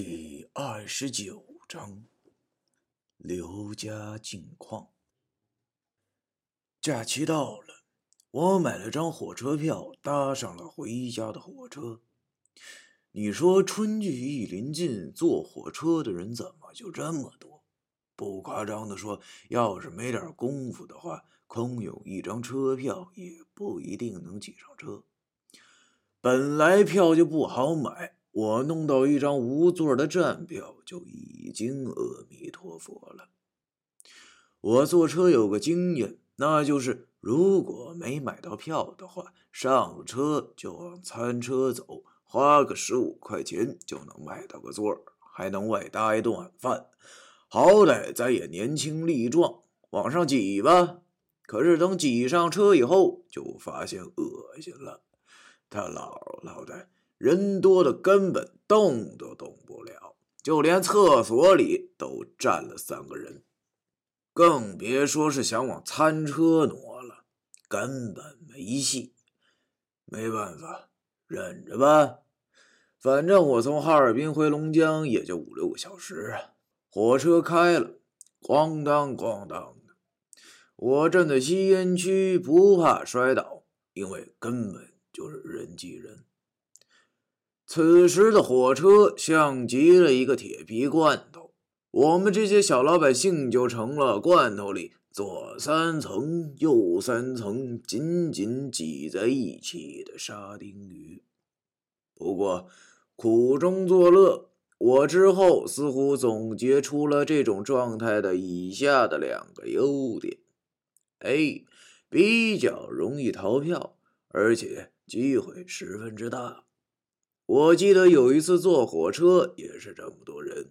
第二十九章，刘家近况。假期到了，我买了张火车票，搭上了回家的火车。你说春季一临近，坐火车的人怎么就这么多？不夸张的说，要是没点功夫的话，空有一张车票也不一定能挤上车。本来票就不好买。我弄到一张无座的站票就已经阿弥陀佛了。我坐车有个经验，那就是如果没买到票的话，上车就往餐车走，花个十五块钱就能买到个座还能外搭一顿晚饭。好歹咱也年轻力壮，往上挤吧。可是等挤上车以后，就发现恶心了，他姥姥的。人多的根本动都动不了，就连厕所里都站了三个人，更别说是想往餐车挪了，根本没戏。没办法，忍着吧。反正我从哈尔滨回龙江也就五六个小时啊。火车开了，咣当咣当的。我站在吸烟区，不怕摔倒，因为根本就是人挤人。此时的火车像极了一个铁皮罐头，我们这些小老百姓就成了罐头里左三层右三层紧紧挤在一起的沙丁鱼。不过苦中作乐，我之后似乎总结出了这种状态的以下的两个优点：A，比较容易逃票，而且机会十分之大。我记得有一次坐火车也是这么多人，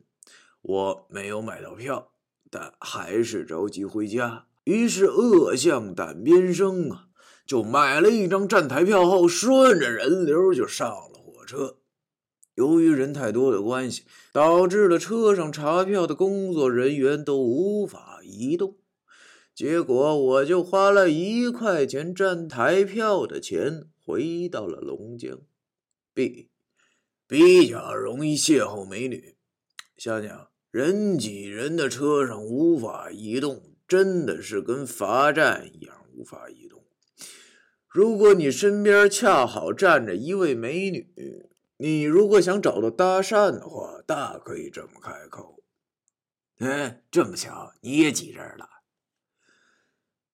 我没有买到票，但还是着急回家，于是恶向胆边生啊，就买了一张站台票后，顺着人流就上了火车。由于人太多的关系，导致了车上查票的工作人员都无法移动，结果我就花了一块钱站台票的钱回到了龙江。B。比较容易邂逅美女，想想人挤人的车上无法移动，真的是跟罚站一样无法移动。如果你身边恰好站着一位美女，你如果想找到搭讪的话，大可以这么开口：“哎，这么巧，你也挤这儿了。”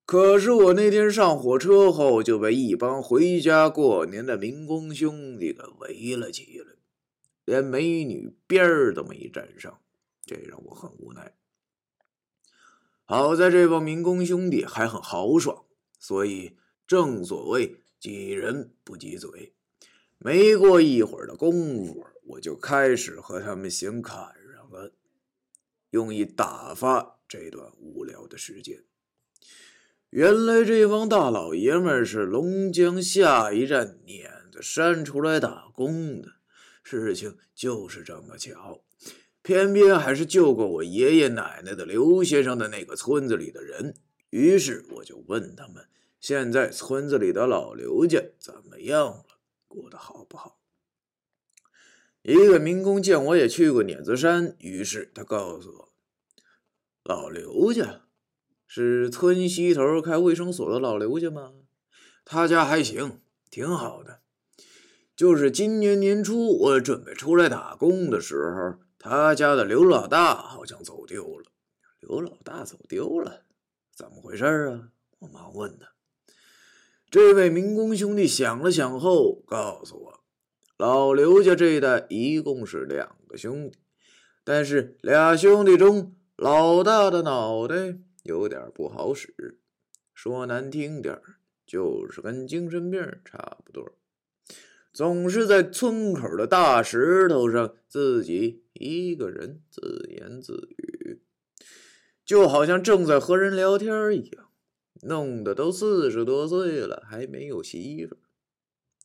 可是我那天上火车后就被一帮回家过年的民工兄弟给围了起来。连美女边儿都没沾上，这让我很无奈。好在这帮民工兄弟还很豪爽，所以正所谓挤人不挤嘴。没过一会儿的功夫，我就开始和他们闲侃上了，用以打发这段无聊的时间。原来这帮大老爷们是龙江下一站碾子山出来打工的。事情就是这么巧，偏偏还是救过我爷爷奶奶的刘先生的那个村子里的人。于是我就问他们：现在村子里的老刘家怎么样了？过得好不好？一个民工见我也去过碾子山，于是他告诉我：老刘家是村西头开卫生所的老刘家吗？他家还行，挺好的。就是今年年初，我准备出来打工的时候，他家的刘老大好像走丢了。刘老大走丢了，怎么回事啊？我忙问他。这位民工兄弟想了想后告诉我，老刘家这一代一共是两个兄弟，但是俩兄弟中老大的脑袋有点不好使，说难听点就是跟精神病差不多。总是在村口的大石头上自己一个人自言自语，就好像正在和人聊天一样，弄得都四十多岁了还没有媳妇。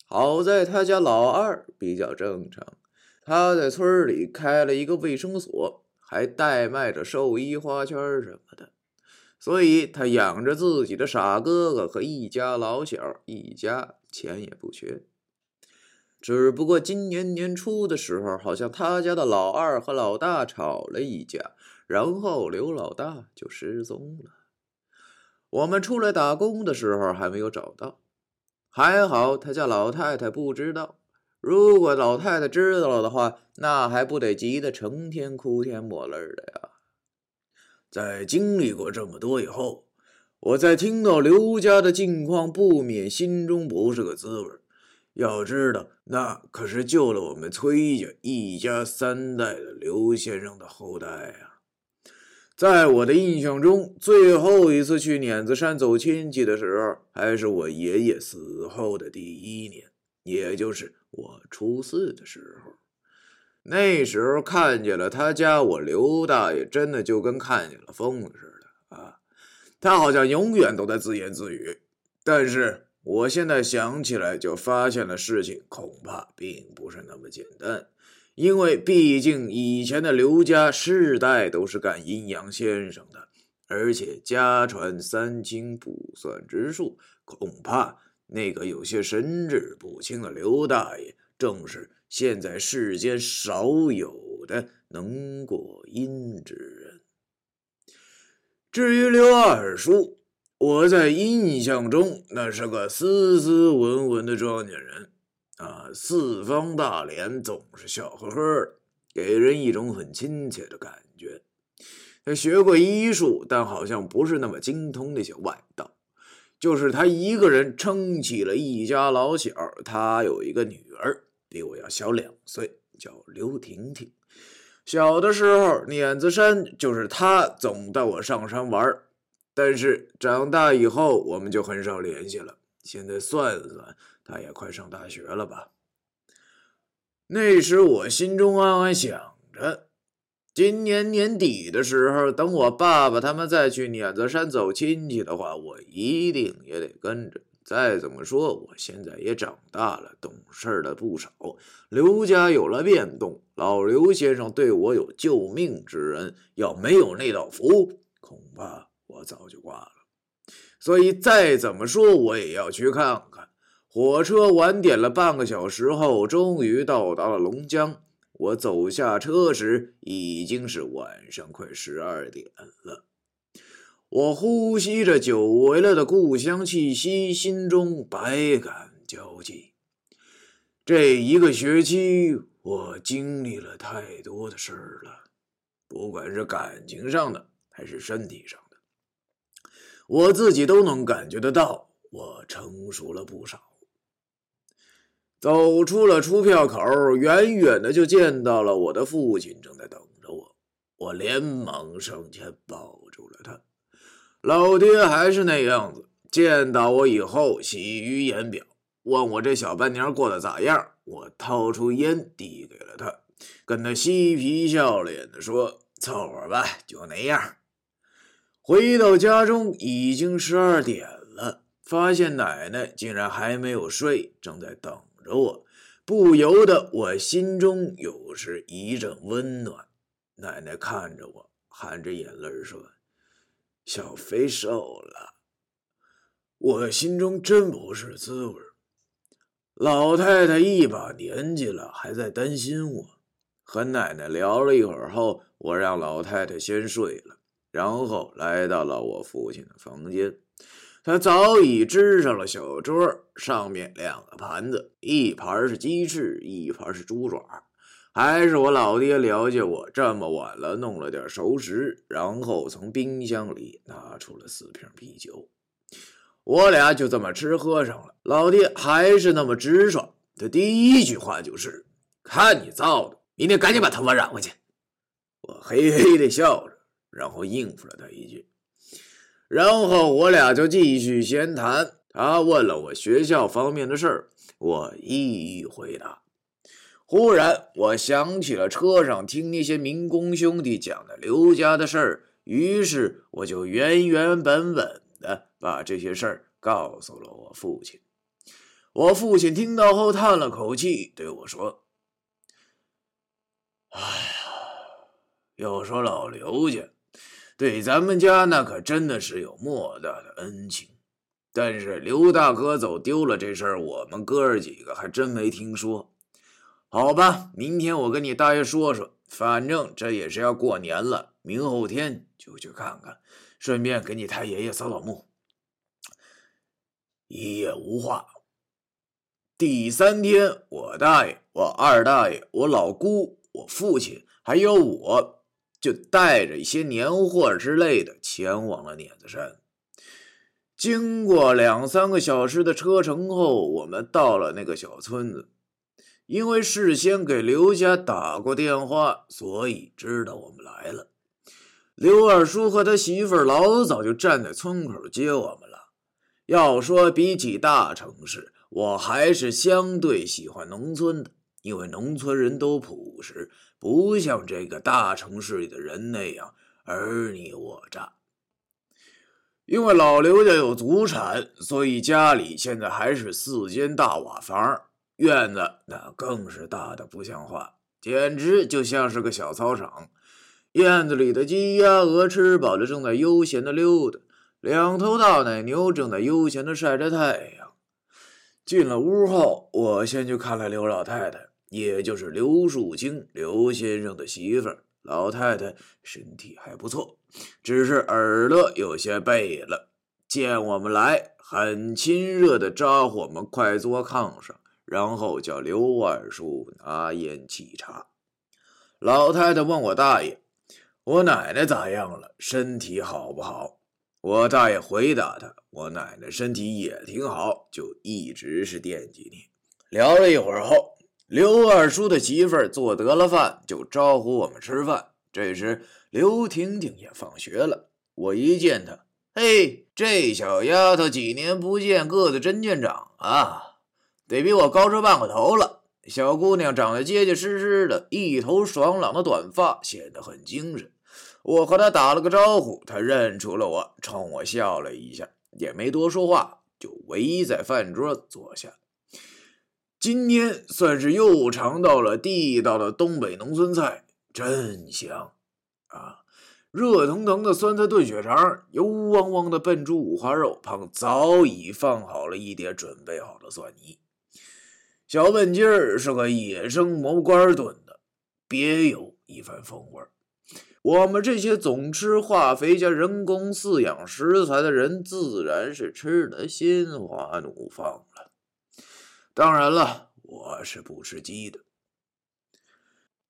好在他家老二比较正常，他在村里开了一个卫生所，还代卖着寿衣花圈什么的，所以他养着自己的傻哥哥和一家老小，一家钱也不缺。只不过今年年初的时候，好像他家的老二和老大吵了一架，然后刘老大就失踪了。我们出来打工的时候还没有找到，还好他家老太太不知道。如果老太太知道了的话，那还不得急得成天哭天抹泪的呀！在经历过这么多以后，我在听到刘家的境况，不免心中不是个滋味。要知道，那可是救了我们崔家一家三代的刘先生的后代啊！在我的印象中，最后一次去碾子山走亲戚的时候，还是我爷爷死后的第一年，也就是。我初四的时候，那时候看见了他家我刘大爷，真的就跟看见了疯子似的啊！他好像永远都在自言自语。但是我现在想起来，就发现了事情恐怕并不是那么简单，因为毕竟以前的刘家世代都是干阴阳先生的，而且家传三清不算之术，恐怕。那个有些神志不清的刘大爷，正是现在世间少有的能过阴之人。至于刘二叔，我在印象中那是个斯斯文文的庄稼人，啊，四方大脸，总是笑呵呵的，给人一种很亲切的感觉。他学过医术，但好像不是那么精通那些外道。就是他一个人撑起了一家老小。他有一个女儿，比我要小两岁，叫刘婷婷。小的时候，碾子山就是他总带我上山玩。但是长大以后，我们就很少联系了。现在算算，他也快上大学了吧？那时我心中暗暗想着。今年年底的时候，等我爸爸他们再去碾子山走亲戚的话，我一定也得跟着。再怎么说，我现在也长大了，懂事了不少。刘家有了变动，老刘先生对我有救命之恩，要没有那道符，恐怕我早就挂了。所以再怎么说，我也要去看看。火车晚点了半个小时后，终于到达了龙江。我走下车时，已经是晚上快十二点了。我呼吸着久违了的故乡气息，心中百感交集。这一个学期，我经历了太多的事儿了，不管是感情上的还是身体上，我自己都能感觉得到，我成熟了不少。走出了出票口，远远的就见到了我的父亲正在等着我。我连忙上前抱住了他。老爹还是那样子，见到我以后喜于言表，问我这小半年过得咋样。我掏出烟递给了他，跟他嬉皮笑脸的说：“凑合吧，就那样。”回到家中已经十二点了，发现奶奶竟然还没有睡，正在等。着我，不由得我心中有时一阵温暖。奶奶看着我，含着眼泪说：“小飞瘦了。”我心中真不是滋味。老太太一把年纪了，还在担心我。和奶奶聊了一会儿后，我让老太太先睡了，然后来到了我父亲的房间。他早已支上了小桌，上面两个盘子，一盘是鸡翅，一盘是猪爪。还是我老爹了解我这么晚了，弄了点熟食，然后从冰箱里拿出了四瓶啤酒。我俩就这么吃喝上了。老爹还是那么直爽，他第一句话就是：“看你造的，明天赶紧把头发染回去。”我嘿嘿的笑着，然后应付了他一句。然后我俩就继续闲谈，他问了我学校方面的事儿，我一一回答。忽然，我想起了车上听那些民工兄弟讲的刘家的事儿，于是我就原原本本的把这些事儿告诉了我父亲。我父亲听到后叹了口气，对我说：“哎呀，要说老刘家……”对咱们家那可真的是有莫大的恩情，但是刘大哥走丢了这事儿，我们哥儿几个还真没听说。好吧，明天我跟你大爷说说，反正这也是要过年了，明后天就去看看，顺便给你太爷爷扫扫墓。一夜无话。第三天，我大爷、我二大爷、我老姑、我父亲还有我，就带着一些年货之类的前往了碾子山。经过两三个小时的车程后，我们到了那个小村子。因为事先给刘家打过电话，所以知道我们来了。刘二叔和他媳妇儿老早就站在村口接我们了。要说比起大城市，我还是相对喜欢农村的，因为农村人都朴实，不像这个大城市里的人那样尔你我诈。因为老刘家有祖产，所以家里现在还是四间大瓦房，院子那更是大的不像话，简直就像是个小操场。院子里的鸡鸭鹅吃饱了，正在悠闲的溜达；两头大奶牛正在悠闲的晒着太阳。进了屋后，我先去看了刘老太太，也就是刘树清刘先生的媳妇儿。老太太身体还不错，只是耳朵有些背了。见我们来，很亲热的招呼我们快坐炕上，然后叫刘二叔拿烟沏茶。老太太问我大爷：“我奶奶咋样了？身体好不好？”我大爷回答他：“我奶奶身体也挺好，就一直是惦记你。”聊了一会儿后。刘二叔的媳妇儿做得了饭，就招呼我们吃饭。这时，刘婷婷也放学了。我一见她，嘿，这小丫头几年不见，个子真见长啊，得比我高出半个头了。小姑娘长得结结实实的，一头爽朗的短发，显得很精神。我和她打了个招呼，她认出了我，冲我笑了一下，也没多说话，就围在饭桌坐下。今天算是又尝到了地道的东北农村菜，真香啊！热腾腾的酸菜炖血肠，油汪汪的笨猪五花肉，旁早已放好了一碟准备好的蒜泥。小笨鸡儿是个野生蘑菇干炖的，别有一番风味。我们这些总吃化肥加人工饲养食材的人，自然是吃得心花怒放。当然了，我是不吃鸡的。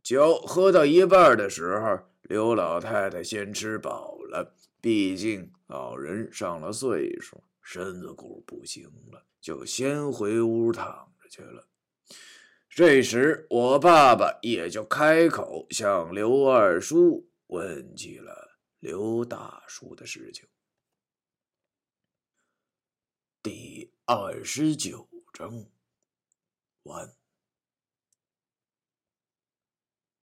酒喝到一半的时候，刘老太太先吃饱了，毕竟老人上了岁数，身子骨不行了，就先回屋躺着去了。这时，我爸爸也就开口向刘二叔问起了刘大叔的事情。第二十九章。One